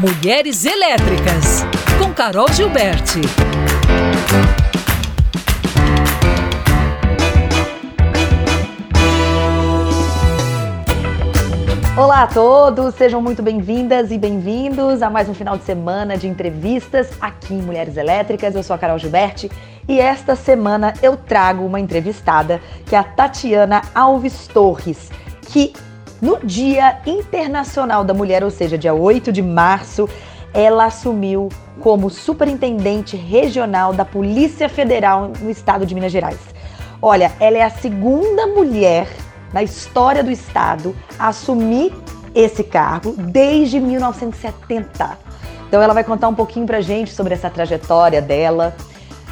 Mulheres Elétricas, com Carol Gilberti. Olá a todos, sejam muito bem-vindas e bem-vindos a mais um final de semana de entrevistas aqui em Mulheres Elétricas. Eu sou a Carol Gilberti e esta semana eu trago uma entrevistada que é a Tatiana Alves Torres, que no Dia Internacional da Mulher, ou seja, dia 8 de março, ela assumiu como superintendente regional da Polícia Federal no estado de Minas Gerais. Olha, ela é a segunda mulher na história do estado a assumir esse cargo desde 1970. Então ela vai contar um pouquinho pra gente sobre essa trajetória dela,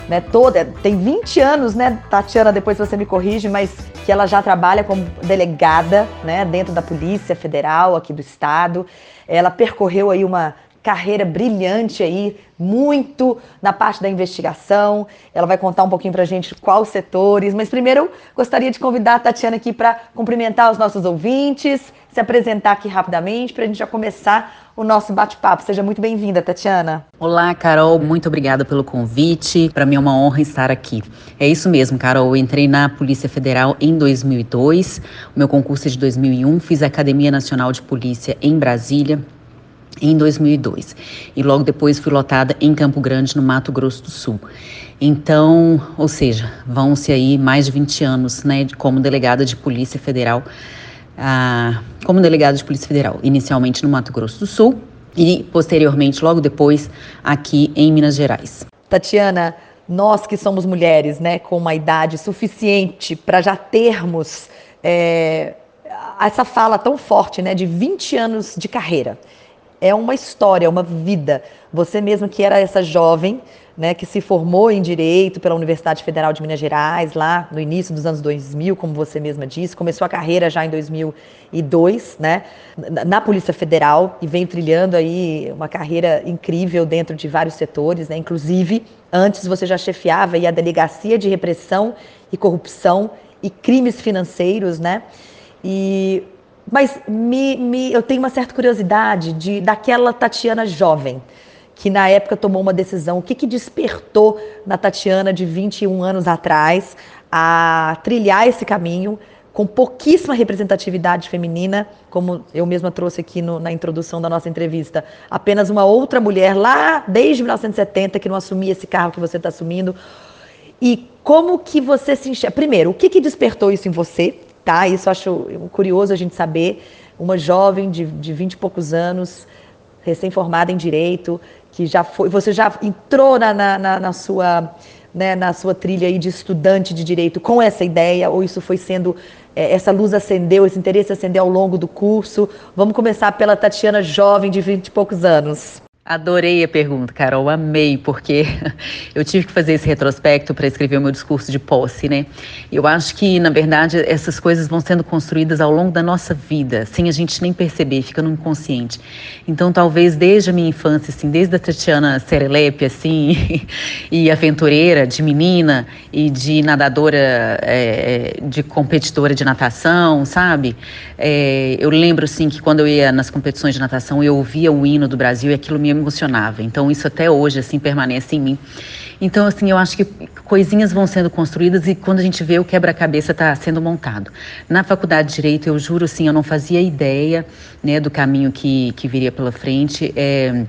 né, toda, tem 20 anos, né, Tatiana, depois você me corrige, mas que ela já trabalha como delegada, né, dentro da Polícia Federal aqui do estado. Ela percorreu aí uma carreira brilhante aí, muito na parte da investigação. Ela vai contar um pouquinho pra gente quais setores, mas primeiro eu gostaria de convidar a Tatiana aqui para cumprimentar os nossos ouvintes, se apresentar aqui rapidamente para a gente já começar o nosso bate-papo. Seja muito bem-vinda, Tatiana. Olá, Carol. Muito obrigada pelo convite. Para mim é uma honra estar aqui. É isso mesmo, Carol. Eu entrei na Polícia Federal em 2002. O meu concurso é de 2001. Fiz a Academia Nacional de Polícia em Brasília em 2002. E logo depois fui lotada em Campo Grande, no Mato Grosso do Sul. Então, ou seja, vão-se aí mais de 20 anos, né, como delegada de Polícia Federal ah, como delegado de Polícia Federal, inicialmente no Mato Grosso do Sul e posteriormente, logo depois, aqui em Minas Gerais. Tatiana, nós que somos mulheres, né, com uma idade suficiente para já termos é, essa fala tão forte, né, de 20 anos de carreira. É uma história, uma vida. Você mesmo que era essa jovem, né, que se formou em Direito pela Universidade Federal de Minas Gerais, lá no início dos anos 2000, como você mesma disse, começou a carreira já em 2002, né, na Polícia Federal e vem trilhando aí uma carreira incrível dentro de vários setores, né, inclusive antes você já chefiava aí a Delegacia de Repressão e Corrupção e Crimes Financeiros, né, e mas me, me, eu tenho uma certa curiosidade de daquela Tatiana jovem, que na época tomou uma decisão. O que, que despertou na Tatiana de 21 anos atrás a trilhar esse caminho com pouquíssima representatividade feminina, como eu mesma trouxe aqui no, na introdução da nossa entrevista. Apenas uma outra mulher lá desde 1970 que não assumia esse cargo que você está assumindo. E como que você se enxerga? Primeiro, o que, que despertou isso em você? Tá? Isso eu acho curioso a gente saber. Uma jovem de, de 20 e poucos anos, recém-formada em direito, que já foi, você já entrou na, na, na sua né, na sua trilha aí de estudante de direito com essa ideia, ou isso foi sendo, é, essa luz acendeu, esse interesse acendeu ao longo do curso? Vamos começar pela Tatiana jovem de 20 e poucos anos. Adorei a pergunta, Carol, amei, porque eu tive que fazer esse retrospecto para escrever o meu discurso de posse, né? Eu acho que, na verdade, essas coisas vão sendo construídas ao longo da nossa vida, sem a gente nem perceber, fica no inconsciente. Então, talvez desde a minha infância, assim, desde a Tatiana Serelepe, assim, e aventureira, de menina e de nadadora, é, de competidora de natação, sabe? É, eu lembro, assim, que quando eu ia nas competições de natação, eu ouvia o hino do Brasil e aquilo me emocionava. Então isso até hoje assim permanece em mim. Então assim, eu acho que coisinhas vão sendo construídas e quando a gente vê o quebra-cabeça está sendo montado. Na faculdade de direito, eu juro assim, eu não fazia ideia, né, do caminho que que viria pela frente. É,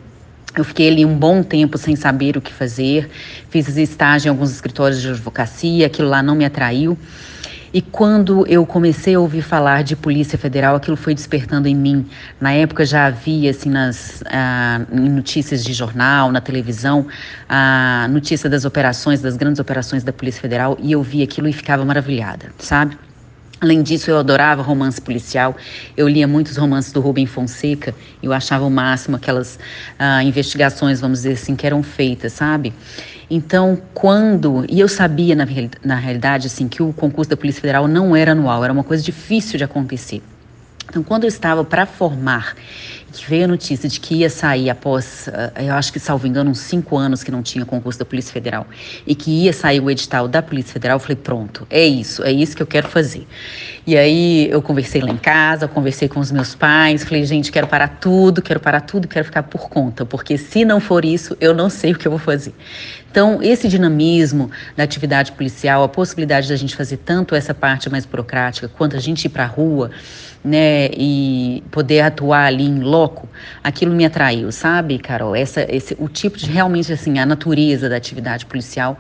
eu fiquei ali um bom tempo sem saber o que fazer, fiz estágio em alguns escritórios de advocacia, aquilo lá não me atraiu. E quando eu comecei a ouvir falar de Polícia Federal, aquilo foi despertando em mim. Na época já havia, assim, nas ah, notícias de jornal, na televisão, a notícia das operações, das grandes operações da Polícia Federal, e eu via aquilo e ficava maravilhada, sabe? Além disso, eu adorava romance policial. Eu lia muitos romances do Rubem Fonseca. Eu achava o máximo aquelas ah, investigações, vamos dizer assim, que eram feitas, sabe? Então, quando. E eu sabia, na, na realidade, assim, que o concurso da Polícia Federal não era anual, era uma coisa difícil de acontecer. Então, quando eu estava para formar que veio a notícia de que ia sair após, uh, eu acho que, salvo engano, uns cinco anos que não tinha concurso da Polícia Federal, e que ia sair o edital da Polícia Federal, eu falei, pronto, é isso, é isso que eu quero fazer. E aí eu conversei lá em casa, conversei com os meus pais, falei, gente, quero parar tudo, quero parar tudo, quero ficar por conta, porque se não for isso, eu não sei o que eu vou fazer. Então, esse dinamismo da atividade policial, a possibilidade da gente fazer tanto essa parte mais burocrática, quanto a gente ir para a rua, né, e poder atuar ali em aquilo me atraiu, sabe, Carol? Essa, esse, o tipo de realmente assim, a natureza da atividade policial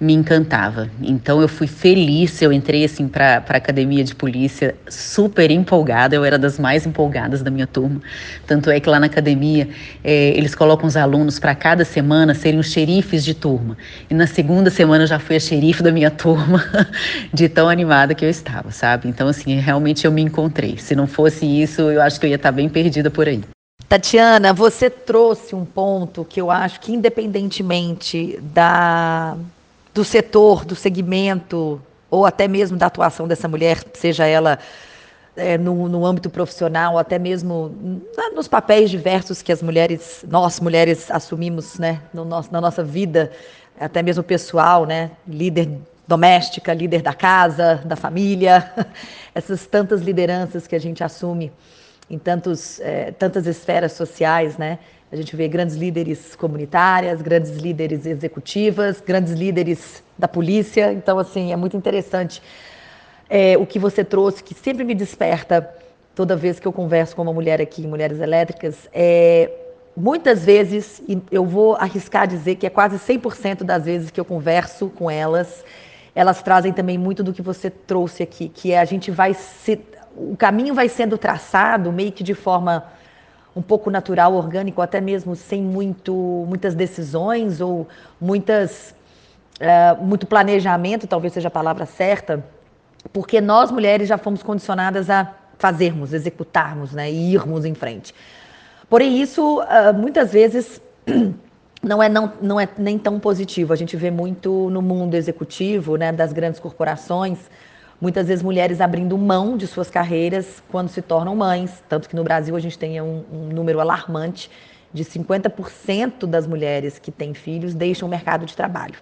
me encantava. Então eu fui feliz, eu entrei assim para a academia de polícia super empolgada, eu era das mais empolgadas da minha turma. Tanto é que lá na academia é, eles colocam os alunos para cada semana serem os xerifes de turma. E na segunda semana eu já fui a xerife da minha turma, de tão animada que eu estava, sabe? Então assim, realmente eu me encontrei. Se não fosse isso, eu acho que eu ia estar bem perdida por aí. Tatiana, você trouxe um ponto que eu acho que, independentemente da, do setor, do segmento, ou até mesmo da atuação dessa mulher, seja ela é, no, no âmbito profissional, até mesmo nos papéis diversos que as mulheres, nós mulheres, assumimos né, no nosso, na nossa vida, até mesmo pessoal, né, líder doméstica, líder da casa, da família, essas tantas lideranças que a gente assume em tantos, é, tantas esferas sociais, né? A gente vê grandes líderes comunitárias, grandes líderes executivas, grandes líderes da polícia. Então, assim, é muito interessante é, o que você trouxe, que sempre me desperta toda vez que eu converso com uma mulher aqui em Mulheres Elétricas. É, muitas vezes, e eu vou arriscar dizer que é quase 100% das vezes que eu converso com elas, elas trazem também muito do que você trouxe aqui, que é a gente vai se. O caminho vai sendo traçado meio que de forma um pouco natural, orgânico, até mesmo sem muito, muitas decisões ou muitas, uh, muito planejamento, talvez seja a palavra certa, porque nós mulheres já fomos condicionadas a fazermos, executarmos né, e irmos em frente. Porém, isso uh, muitas vezes não é, não, não é nem tão positivo. A gente vê muito no mundo executivo, né, das grandes corporações, muitas vezes mulheres abrindo mão de suas carreiras quando se tornam mães. Tanto que no Brasil a gente tem um, um número alarmante de 50% das mulheres que têm filhos deixam o mercado de trabalho.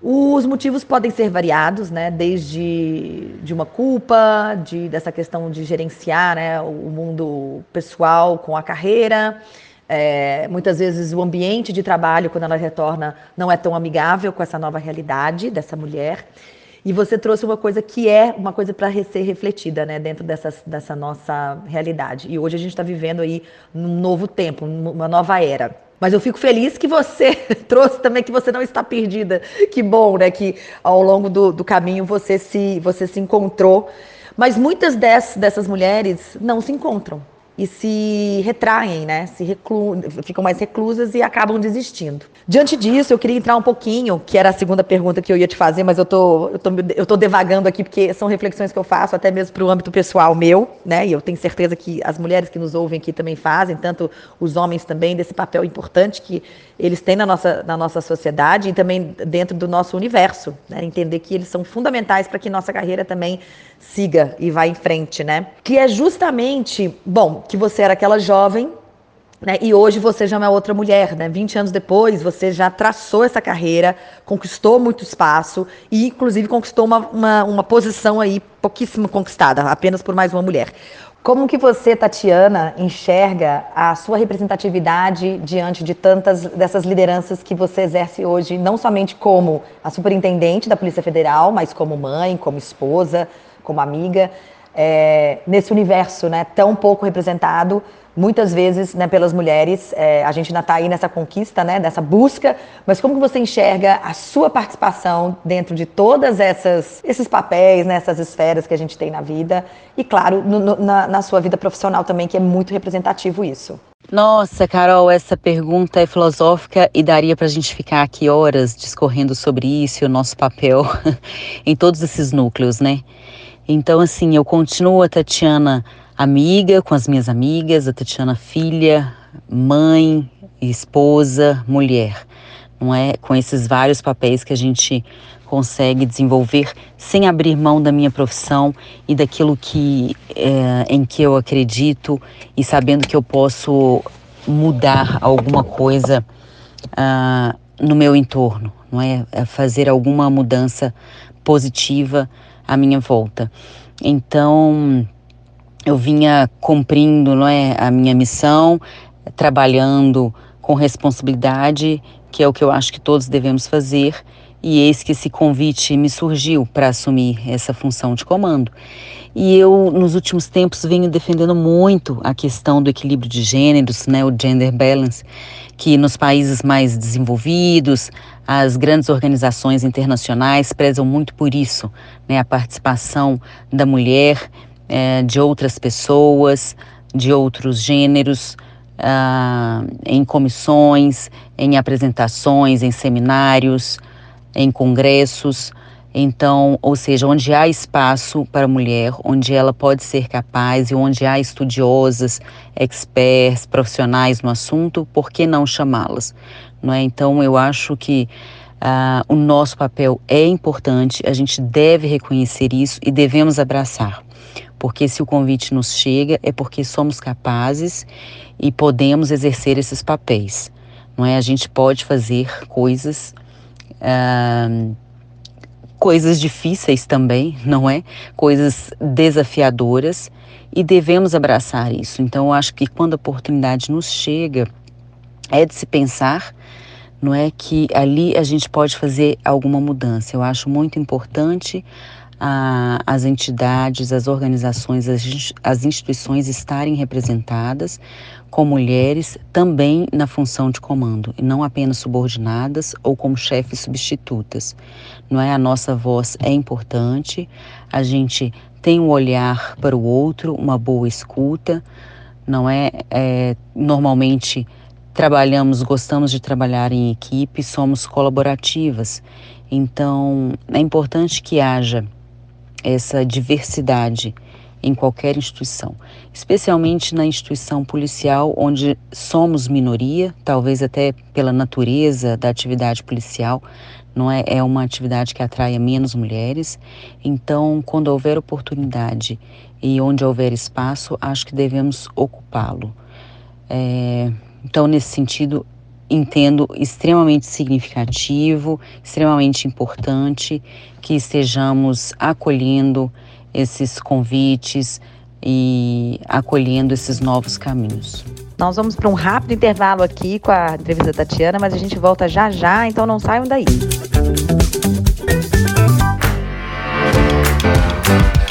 Os motivos podem ser variados, né? desde de uma culpa, de, dessa questão de gerenciar né, o mundo pessoal com a carreira, é, muitas vezes o ambiente de trabalho, quando ela retorna, não é tão amigável com essa nova realidade dessa mulher. E você trouxe uma coisa que é uma coisa para ser refletida né, dentro dessa, dessa nossa realidade. E hoje a gente está vivendo aí um novo tempo, uma nova era. Mas eu fico feliz que você trouxe também que você não está perdida. Que bom, né? Que ao longo do, do caminho você se, você se encontrou. Mas muitas dessas, dessas mulheres não se encontram e se retraem, né? Se reclu... ficam mais reclusas e acabam desistindo. Diante disso, eu queria entrar um pouquinho, que era a segunda pergunta que eu ia te fazer, mas eu tô, eu tô, eu tô devagando aqui, porque são reflexões que eu faço até mesmo para o âmbito pessoal meu, né? E eu tenho certeza que as mulheres que nos ouvem aqui também fazem, tanto os homens também, desse papel importante que eles têm na nossa, na nossa sociedade e também dentro do nosso universo, né? Entender que eles são fundamentais para que nossa carreira também siga e vá em frente, né? Que é justamente, bom, que você era aquela jovem, né? E hoje você já é uma outra mulher, né? 20 anos depois, você já traçou essa carreira, conquistou muito espaço e, inclusive, conquistou uma, uma, uma posição aí pouquíssimo conquistada, apenas por mais uma mulher. Como que você, Tatiana, enxerga a sua representatividade diante de tantas dessas lideranças que você exerce hoje, não somente como a superintendente da Polícia Federal, mas como mãe, como esposa, como amiga, é, nesse universo né, tão pouco representado, muitas vezes né, pelas mulheres. É, a gente ainda está aí nessa conquista, né, nessa busca, mas como que você enxerga a sua participação dentro de todas essas esses papéis, né, esferas que a gente tem na vida e, claro, no, no, na, na sua vida profissional também, que é muito representativo isso? Nossa, Carol, essa pergunta é filosófica e daria para a gente ficar aqui horas discorrendo sobre isso e o nosso papel em todos esses núcleos, né? Então, assim, eu continuo a Tatiana amiga com as minhas amigas, a Tatiana filha, mãe, esposa, mulher. não é? Com esses vários papéis que a gente consegue desenvolver sem abrir mão da minha profissão e daquilo que é, em que eu acredito e sabendo que eu posso mudar alguma coisa uh, no meu entorno, não é? é? Fazer alguma mudança positiva à minha volta. Então eu vinha cumprindo, não é, a minha missão, trabalhando com responsabilidade, que é o que eu acho que todos devemos fazer e eis que esse convite me surgiu para assumir essa função de comando. E eu, nos últimos tempos, venho defendendo muito a questão do equilíbrio de gêneros, né, o gender balance, que nos países mais desenvolvidos, as grandes organizações internacionais prezam muito por isso, né, a participação da mulher, é, de outras pessoas, de outros gêneros, ah, em comissões, em apresentações, em seminários, em congressos. Então, ou seja, onde há espaço para a mulher, onde ela pode ser capaz e onde há estudiosas, experts, profissionais no assunto, por que não chamá-las? Não é? Então, eu acho que uh, o nosso papel é importante, a gente deve reconhecer isso e devemos abraçar. Porque se o convite nos chega, é porque somos capazes e podemos exercer esses papéis. Não é? A gente pode fazer coisas uh, coisas difíceis também, não é? Coisas desafiadoras e devemos abraçar isso. Então, eu acho que quando a oportunidade nos chega, é de se pensar, não é que ali a gente pode fazer alguma mudança. Eu acho muito importante a, as entidades, as organizações, as, as instituições estarem representadas com mulheres também na função de comando, e não apenas subordinadas ou como chefes substitutas. Não é a nossa voz é importante, a gente tem um olhar para o outro, uma boa escuta, não é, é normalmente trabalhamos, gostamos de trabalhar em equipe, somos colaborativas. Então, é importante que haja essa diversidade em qualquer instituição, especialmente na instituição policial, onde somos minoria, talvez até pela natureza da atividade policial, não é, é uma atividade que atrai menos mulheres. Então, quando houver oportunidade e onde houver espaço, acho que devemos ocupá-lo. É, então, nesse sentido, entendo extremamente significativo, extremamente importante que estejamos acolhendo esses convites e acolhendo esses novos caminhos. Nós vamos para um rápido intervalo aqui com a entrevista da Tatiana, mas a gente volta já já, então não saiam daí.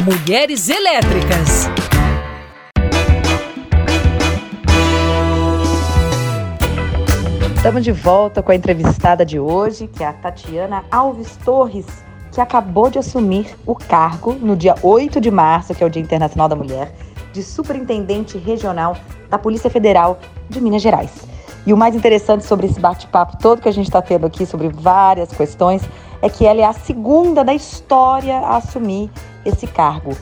Mulheres Elétricas. Estamos de volta com a entrevistada de hoje, que é a Tatiana Alves Torres, que acabou de assumir o cargo no dia 8 de março, que é o Dia Internacional da Mulher, de Superintendente Regional da Polícia Federal de Minas Gerais. E o mais interessante sobre esse bate-papo todo que a gente está tendo aqui sobre várias questões é que ela é a segunda da história a assumir esse cargo,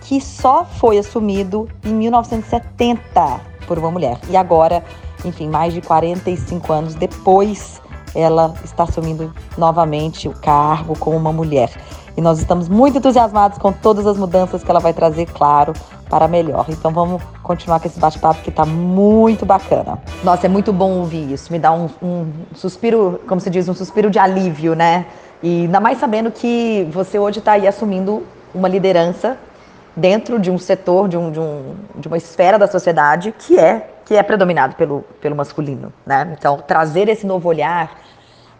que só foi assumido em 1970 por uma mulher. E agora enfim, mais de 45 anos depois, ela está assumindo novamente o cargo como uma mulher. E nós estamos muito entusiasmados com todas as mudanças que ela vai trazer, claro, para melhor. Então vamos continuar com esse bate-papo que está muito bacana. Nossa, é muito bom ouvir isso. Me dá um, um, suspiro, como se diz, um suspiro de alívio, né? E ainda mais sabendo que você hoje está aí assumindo uma liderança dentro de um setor, de, um, de, um, de uma esfera da sociedade que é que é predominado pelo, pelo masculino, né? Então, trazer esse novo olhar,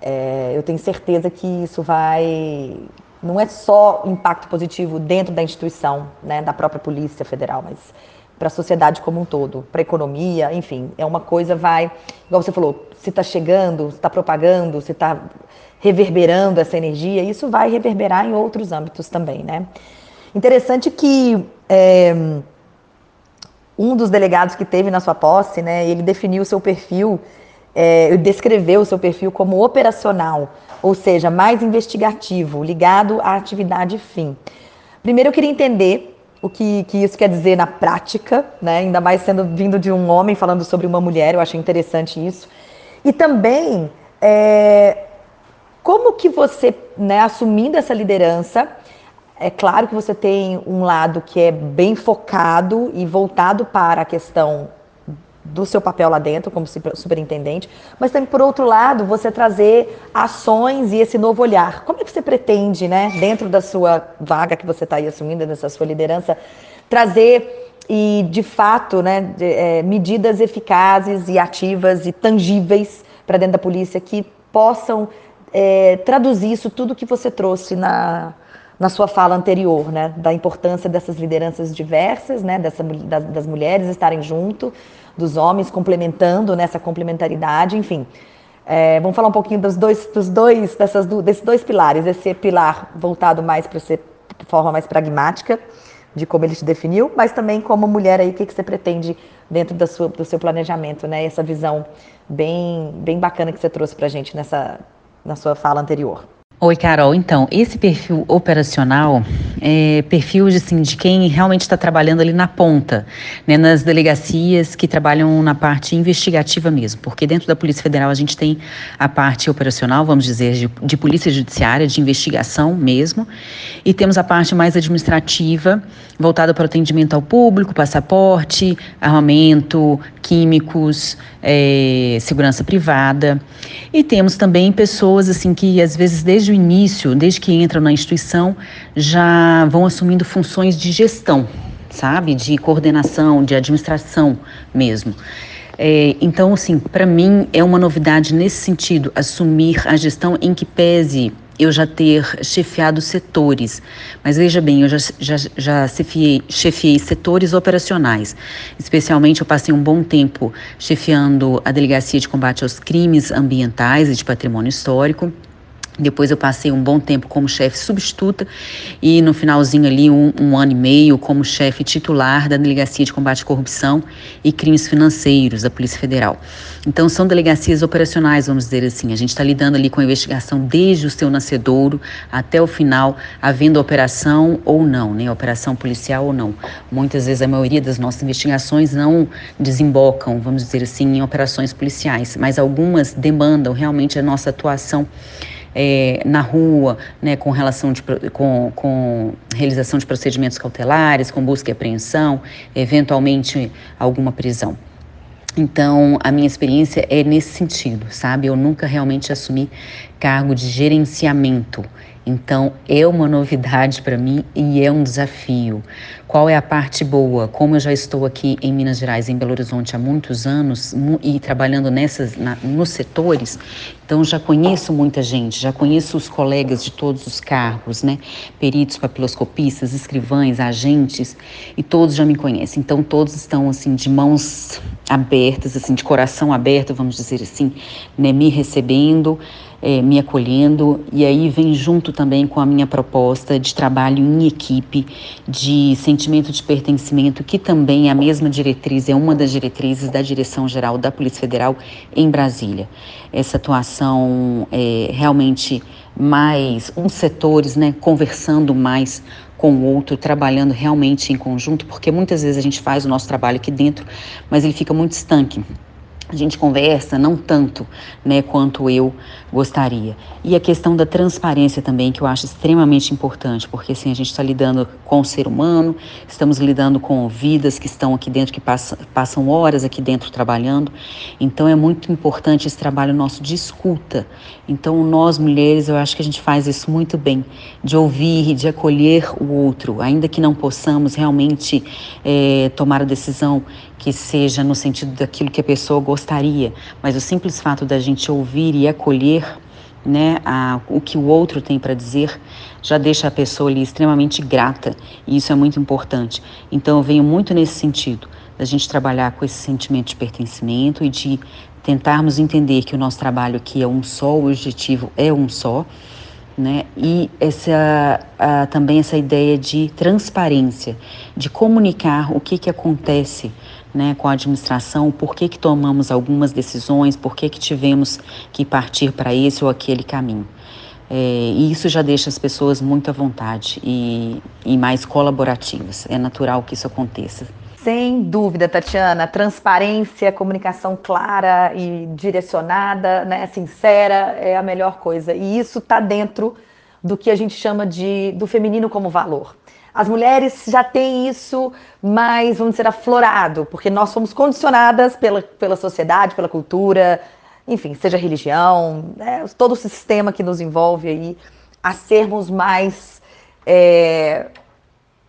é, eu tenho certeza que isso vai não é só impacto positivo dentro da instituição, né, da própria Polícia Federal, mas para a sociedade como um todo, para a economia, enfim, é uma coisa vai, igual você falou, se está chegando, se está propagando, se está reverberando essa energia, isso vai reverberar em outros âmbitos também, né? Interessante que é, um dos delegados que teve na sua posse, né, ele definiu o seu perfil, é, descreveu o seu perfil como operacional, ou seja, mais investigativo, ligado à atividade fim. Primeiro eu queria entender o que, que isso quer dizer na prática, né, ainda mais sendo vindo de um homem falando sobre uma mulher, eu achei interessante isso. E também é, como que você, né, assumindo essa liderança, é claro que você tem um lado que é bem focado e voltado para a questão do seu papel lá dentro como superintendente, mas também por outro lado você trazer ações e esse novo olhar. Como é que você pretende, né, dentro da sua vaga que você está aí assumindo, dessa sua liderança, trazer e de fato, né, de, é, medidas eficazes e ativas e tangíveis para dentro da polícia que possam é, traduzir isso tudo que você trouxe na na sua fala anterior, né, da importância dessas lideranças diversas, né, dessa, das, das mulheres estarem junto, dos homens complementando nessa complementaridade, enfim. É, vamos falar um pouquinho dos dois, dos dois, dessas, desses dois pilares, esse pilar voltado mais para ser de forma mais pragmática, de como ele te definiu, mas também como mulher aí, o que, que você pretende dentro da sua, do seu planejamento, né? Essa visão bem, bem bacana que você trouxe para gente nessa, na sua fala anterior. Oi, Carol. Então, esse perfil operacional é perfil de, assim, de quem realmente está trabalhando ali na ponta, né, nas delegacias que trabalham na parte investigativa mesmo, porque dentro da Polícia Federal a gente tem a parte operacional, vamos dizer, de, de polícia judiciária, de investigação mesmo, e temos a parte mais administrativa, voltada para o atendimento ao público, passaporte, armamento, químicos, é, segurança privada, e temos também pessoas assim que às vezes desde desde o início, desde que entram na instituição, já vão assumindo funções de gestão, sabe? De coordenação, de administração mesmo. É, então, assim, para mim é uma novidade nesse sentido, assumir a gestão em que pese eu já ter chefiado setores. Mas veja bem, eu já, já, já chefiei, chefiei setores operacionais. Especialmente, eu passei um bom tempo chefiando a Delegacia de Combate aos Crimes Ambientais e de Patrimônio Histórico. Depois eu passei um bom tempo como chefe substituta e no finalzinho ali um, um ano e meio como chefe titular da Delegacia de Combate à Corrupção e Crimes Financeiros da Polícia Federal. Então são delegacias operacionais, vamos dizer assim. A gente está lidando ali com a investigação desde o seu nascedouro até o final, havendo operação ou não, né? Operação policial ou não. Muitas vezes a maioria das nossas investigações não desembocam, vamos dizer assim, em operações policiais, mas algumas demandam realmente a nossa atuação é, na rua, né, com relação de, com, com realização de procedimentos cautelares, com busca e apreensão, eventualmente alguma prisão. Então, a minha experiência é nesse sentido, sabe? Eu nunca realmente assumi cargo de gerenciamento. Então, é uma novidade para mim e é um desafio. Qual é a parte boa? Como eu já estou aqui em Minas Gerais, em Belo Horizonte há muitos anos e trabalhando nessas na, nos setores, então já conheço muita gente, já conheço os colegas de todos os cargos, né? Peritos, papiloscopistas, escrivães, agentes, e todos já me conhecem. Então todos estão assim de mãos abertas, assim de coração aberto, vamos dizer assim, né? Me recebendo é, me acolhendo, e aí vem junto também com a minha proposta de trabalho em equipe, de sentimento de pertencimento, que também é a mesma diretriz, é uma das diretrizes da Direção-Geral da Polícia Federal em Brasília. Essa atuação é realmente mais uns setores, né, conversando mais com o outro, trabalhando realmente em conjunto, porque muitas vezes a gente faz o nosso trabalho aqui dentro, mas ele fica muito estanque a gente conversa, não tanto né, quanto eu gostaria. E a questão da transparência também, que eu acho extremamente importante, porque assim, a gente está lidando com o ser humano, estamos lidando com vidas que estão aqui dentro, que passam, passam horas aqui dentro trabalhando. Então é muito importante esse trabalho nosso de escuta. Então, nós mulheres, eu acho que a gente faz isso muito bem, de ouvir de acolher o outro, ainda que não possamos realmente é, tomar a decisão que seja no sentido daquilo que a pessoa gostaria, mas o simples fato da gente ouvir e acolher né, a, o que o outro tem para dizer já deixa a pessoa ali extremamente grata e isso é muito importante. Então eu venho muito nesse sentido, da gente trabalhar com esse sentimento de pertencimento e de tentarmos entender que o nosso trabalho aqui é um só, o objetivo é um só, né? E essa também essa ideia de transparência, de comunicar o que que acontece né, com a administração, por que, que tomamos algumas decisões, por que, que tivemos que partir para esse ou aquele caminho. É, e isso já deixa as pessoas muito à vontade e, e mais colaborativas. É natural que isso aconteça. Sem dúvida, Tatiana, transparência, comunicação clara e direcionada, né, sincera é a melhor coisa. E isso está dentro do que a gente chama de do feminino como valor. As mulheres já têm isso mais, vamos dizer, aflorado, porque nós somos condicionadas pela, pela sociedade, pela cultura, enfim, seja religião, né, todo o sistema que nos envolve aí, a sermos mais é,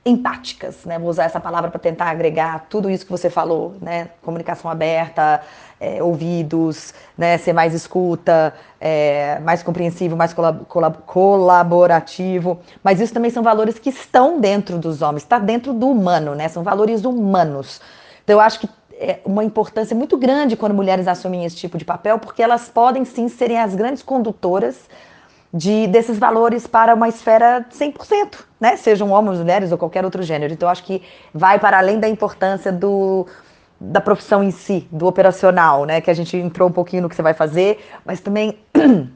empáticas, né? Vou usar essa palavra para tentar agregar tudo isso que você falou, né? Comunicação aberta, é, ouvidos, né? Ser mais escuta, é, mais compreensivo, mais colab colab colaborativo. Mas isso também são valores que estão dentro dos homens, está dentro do humano, né? São valores humanos. Então eu acho que é uma importância muito grande quando mulheres assumem esse tipo de papel, porque elas podem sim serem as grandes condutoras de desses valores para uma esfera 100%, né? Sejam homens, mulheres ou qualquer outro gênero. Então, acho que vai para além da importância do, da profissão em si, do operacional, né? Que a gente entrou um pouquinho no que você vai fazer, mas também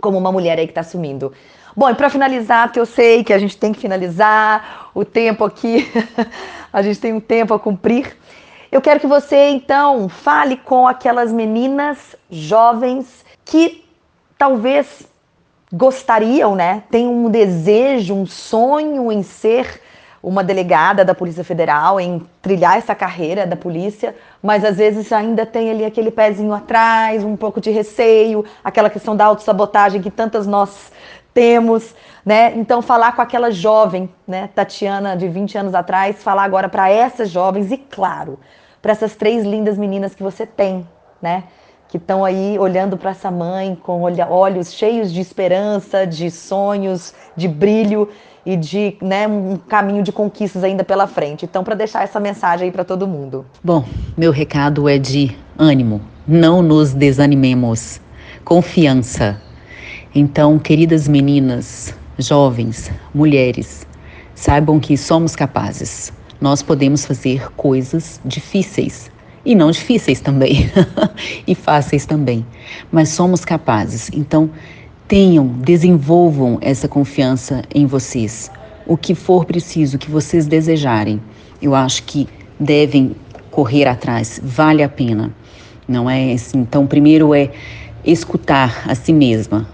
como uma mulher aí que está assumindo. Bom, e para finalizar, que eu sei que a gente tem que finalizar, o tempo aqui, a gente tem um tempo a cumprir. Eu quero que você, então, fale com aquelas meninas jovens que talvez gostariam, né? Tem um desejo, um sonho em ser uma delegada da Polícia Federal, em trilhar essa carreira da polícia, mas às vezes ainda tem ali aquele pezinho atrás, um pouco de receio, aquela questão da autossabotagem que tantas nós temos, né? Então falar com aquela jovem, né, Tatiana de 20 anos atrás, falar agora para essas jovens e claro, para essas três lindas meninas que você tem, né? Que estão aí olhando para essa mãe com olhos cheios de esperança, de sonhos, de brilho e de né, um caminho de conquistas ainda pela frente. Então, para deixar essa mensagem aí para todo mundo. Bom, meu recado é de ânimo. Não nos desanimemos. Confiança. Então, queridas meninas, jovens, mulheres, saibam que somos capazes. Nós podemos fazer coisas difíceis e não difíceis também, e fáceis também, mas somos capazes. Então, tenham, desenvolvam essa confiança em vocês. O que for preciso, o que vocês desejarem, eu acho que devem correr atrás, vale a pena. Não é assim? Então, primeiro é escutar a si mesma.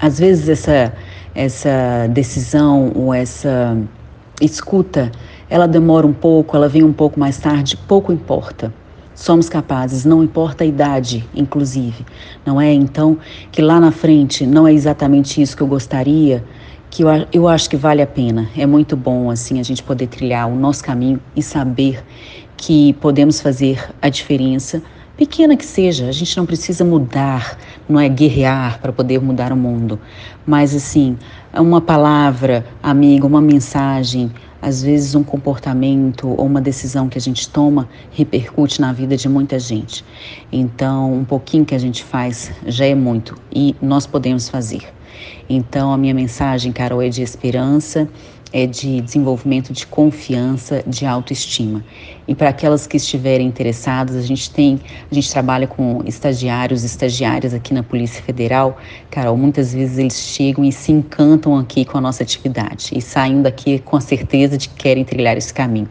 Às vezes essa essa decisão ou essa escuta, ela demora um pouco, ela vem um pouco mais tarde, pouco importa somos capazes, não importa a idade, inclusive. Não é então que lá na frente não é exatamente isso que eu gostaria, que eu, eu acho que vale a pena. É muito bom assim a gente poder trilhar o nosso caminho e saber que podemos fazer a diferença, pequena que seja. A gente não precisa mudar, não é guerrear para poder mudar o mundo, mas assim, uma palavra amiga, uma mensagem, às vezes, um comportamento ou uma decisão que a gente toma repercute na vida de muita gente. Então, um pouquinho que a gente faz já é muito e nós podemos fazer. Então, a minha mensagem, Carol, é de esperança, é de desenvolvimento de confiança, de autoestima. E para aquelas que estiverem interessadas, a gente tem, a gente trabalha com estagiários, estagiárias aqui na Polícia Federal. Carol, muitas vezes eles chegam e se encantam aqui com a nossa atividade e saem daqui com a certeza de que querem trilhar esse caminho.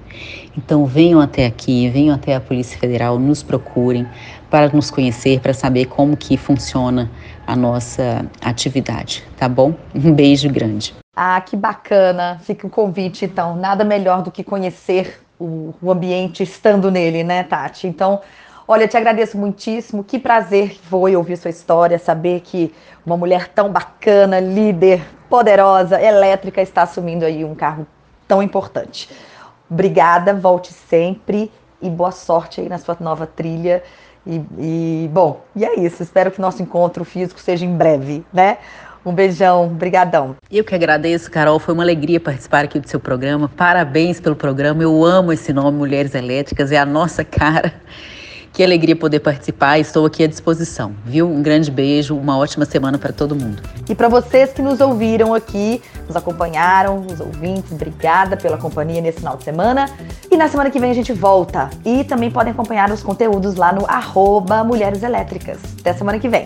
Então venham até aqui, venham até a Polícia Federal, nos procurem para nos conhecer, para saber como que funciona a nossa atividade, tá bom? Um beijo grande. Ah, que bacana. Fica o convite, então. Nada melhor do que conhecer o, o ambiente estando nele, né, Tati? Então, olha, te agradeço muitíssimo. Que prazer foi ouvir sua história, saber que uma mulher tão bacana, líder, poderosa, elétrica, está assumindo aí um carro tão importante. Obrigada, volte sempre e boa sorte aí na sua nova trilha. E, e bom, e é isso. Espero que nosso encontro físico seja em breve, né? Um beijão, brigadão. Eu que agradeço, Carol. Foi uma alegria participar aqui do seu programa. Parabéns pelo programa. Eu amo esse nome, Mulheres Elétricas. É a nossa cara. Que alegria poder participar. Estou aqui à disposição, viu? Um grande beijo, uma ótima semana para todo mundo. E para vocês que nos ouviram aqui, nos acompanharam, os ouvintes, obrigada pela companhia nesse final de semana. E na semana que vem a gente volta. E também podem acompanhar os conteúdos lá no arroba Mulheres Elétricas. Até semana que vem.